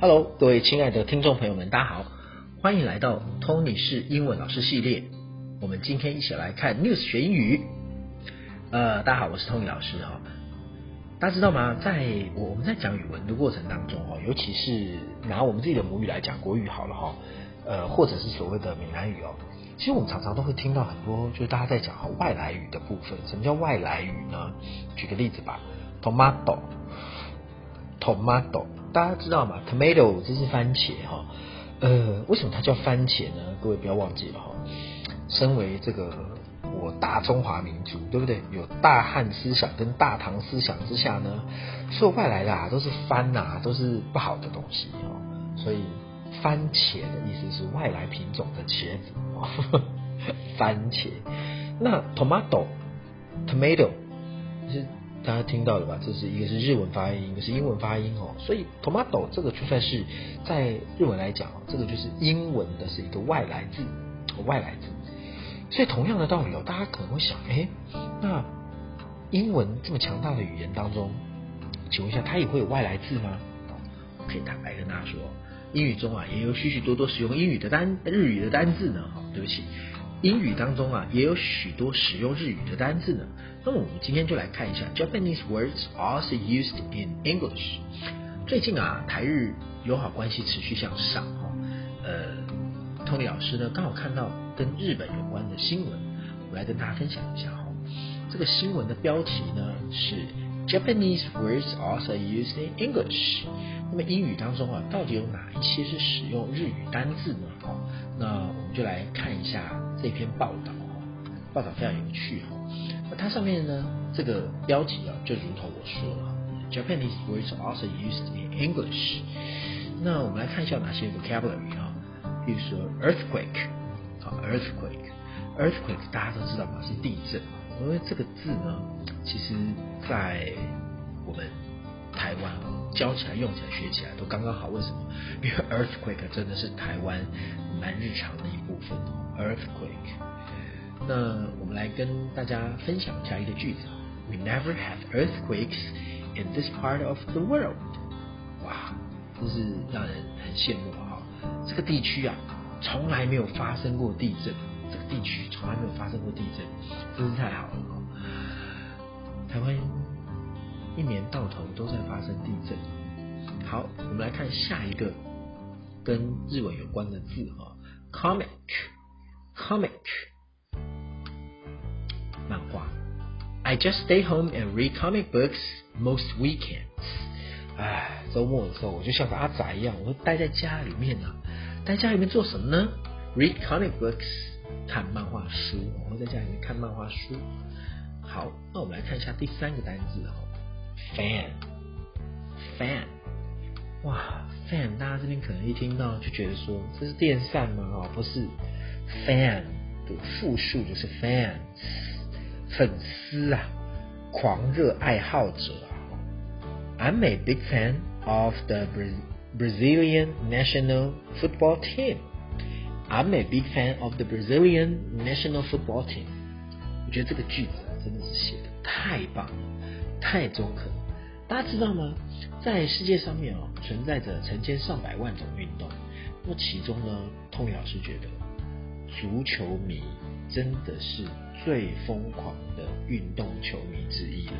Hello，各位亲爱的听众朋友们，大家好，欢迎来到 Tony 是英文老师系列。我们今天一起来看 news 学英语。呃，大家好，我是 Tony 老师哈。大家知道吗？在我们在讲语文的过程当中哦，尤其是拿我们自己的母语来讲国语好了哈，呃，或者是所谓的闽南语哦，其实我们常常都会听到很多，就是大家在讲哈外来语的部分。什么叫外来语呢？举个例子吧，tomato，tomato。大家知道吗？Tomato 这是番茄哈，呃，为什么它叫番茄呢？各位不要忘记了哈。身为这个我大中华民族，对不对？有大汉思想跟大唐思想之下呢，受外来的啊都是番呐，都是不好的东西哦。所以番茄的意思是外来品种的茄子哦，番茄。那 tomato，tomato 是。大家听到了吧？这是一个是日文发音，一个是英文发音哦。所以 tomato 这个就算是在日文来讲，这个就是英文的是一个外来字，外来字。所以同样的道理哦，大家可能会想，哎，那英文这么强大的语言当中，请问一下，它也会有外来字吗？我可以坦白跟大家说，英语中啊，也有许许多多使用英语的单日语的单字呢。哈，对不起。英语当中啊，也有许多使用日语的单字呢。那么我们今天就来看一下 Japanese words also used in English。最近啊，台日友好关系持续向上哈。呃，Tony 老师呢刚好看到跟日本有关的新闻，我来跟大家分享一下哈。这个新闻的标题呢是 Japanese words also used in English。那么英语当中啊，到底有哪一些是使用日语单字呢？那我们就来看一下。这篇报道，报道非常有趣哈。那它上面呢，这个标题啊，就如同我说了，Japanese words also used in English。那我们来看一下哪些 vocabulary 啊，比如说 earthquake，啊 earthquake，earthquake 大家都知道嘛，是地震。因为这个字呢，其实在我们台湾教起来、用起来、学起来都刚刚好。为什么？因为 earthquake 真的是台湾蛮日常的一部分。Earthquake。那我们来跟大家分享一下一个句子：We never have earthquakes in this part of the world。哇，真是让人很羡慕啊！这个地区啊，从来没有发生过地震。这个地区从来没有发生过地震，真是太好了！台湾一年到头都在发生地震。好，我们来看下一个跟日文有关的字哈，comic。Comic，漫画。I just stay home and read comic books most weekends。唉，周末的时候我就像个阿宅一样，我会待在家里面呢。待家里面做什么呢？Read comic books，看漫画书。我会在家里面看漫画书。好，那我们来看一下第三个单字哦，fan，fan。哇，fan，大家这边可能一听到就觉得说这是电扇吗？哦，不是。fan 的复数就是 fans，粉丝啊，狂热爱好者啊。I'm a big fan of the Brazilian national football team. I'm a big fan of the Brazilian national football team. 我觉得这个句子真的是写的太棒了，太中肯了。大家知道吗？在世界上面哦，存在着成千上百万种运动。那么其中呢，通宇老师觉得。足球迷真的是最疯狂的运动球迷之一了。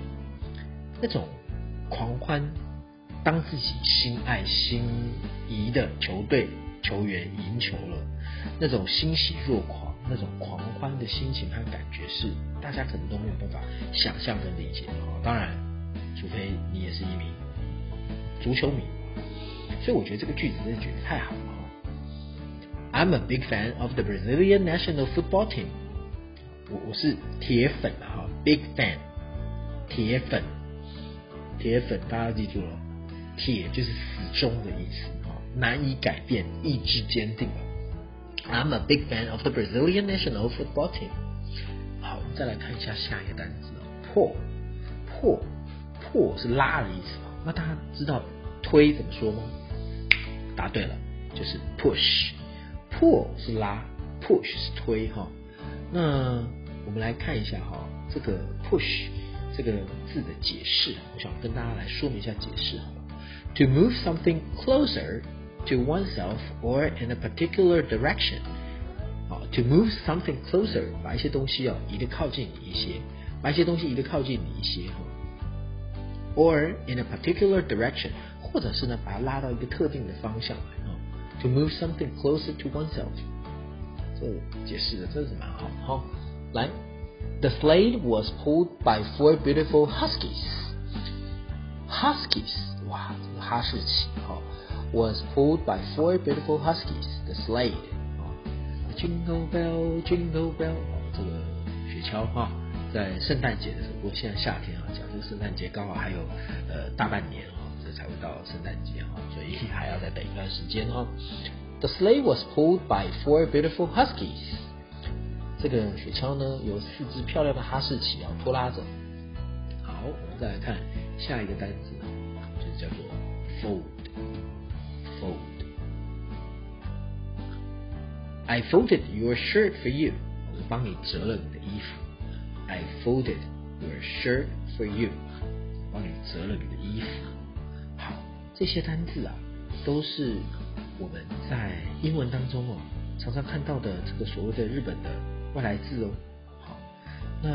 那种狂欢，当自己心爱心仪的球队球员赢球了，那种欣喜若狂，那种狂欢的心情和感觉，是大家可能都没有办法想象跟理解的。当然，除非你也是一名足球迷。所以我觉得这个句子真的觉得太好了。I'm a big fan of the Brazilian national football team。我我是铁粉啊哈，big fan，铁粉，铁粉，大家记住了，铁就是死忠的意思啊，难以改变，意志坚定。I'm a big fan of the Brazilian national football team。好，我们再来看一下下一个单词，pull，破，破是拉的意思那大家知道推怎么说吗？答对了，就是 push。pull 是拉，push 是推哈。那我们来看一下哈，这个 push 这个字的解释，我想跟大家来说明一下解释哈。To move something closer to oneself or in a particular direction. 啊，to move something closer，把一些东西哦移得靠近你一些，把一些东西移得靠近你一些哈。Or in a particular direction，或者是呢把它拉到一个特定的方向来哈。To move something closer to oneself，这解释的真是蛮好哈。来，The sled was pulled by four beautiful huskies. Huskies，哇，这个哈士奇哈，was pulled by four beautiful huskies. The sled，啊，Jingle bell, jingle bell，这个雪橇哈， 在圣诞节的时候，不过现在夏天啊，讲这个圣诞节刚好还有呃大半年啊，这才会到圣诞节啊，所以还要再等一段时间哈。The sleigh was pulled by four beautiful huskies. 这个雪橇呢，有四只漂亮的哈士奇啊拖拉着。好，我们再来看下一个单词，就是叫做 fold，fold。I folded your shirt for you，我帮你折了你的衣服。I folded your shirt for you，帮你折了你的衣服。好，这些单字啊，都是我们在英文当中哦常常看到的这个所谓的日本的。外来字哦，好，那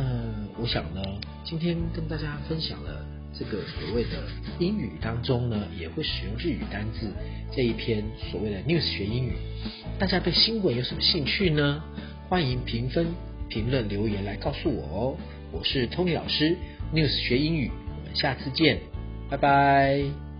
我想呢，今天跟大家分享了这个所谓的英语当中呢，也会使用日语单字这一篇所谓的 news 学英语。大家对新闻有什么兴趣呢？欢迎评分、评论、留言来告诉我哦。我是 Tony 老师，news 学英语，我们下次见，拜拜。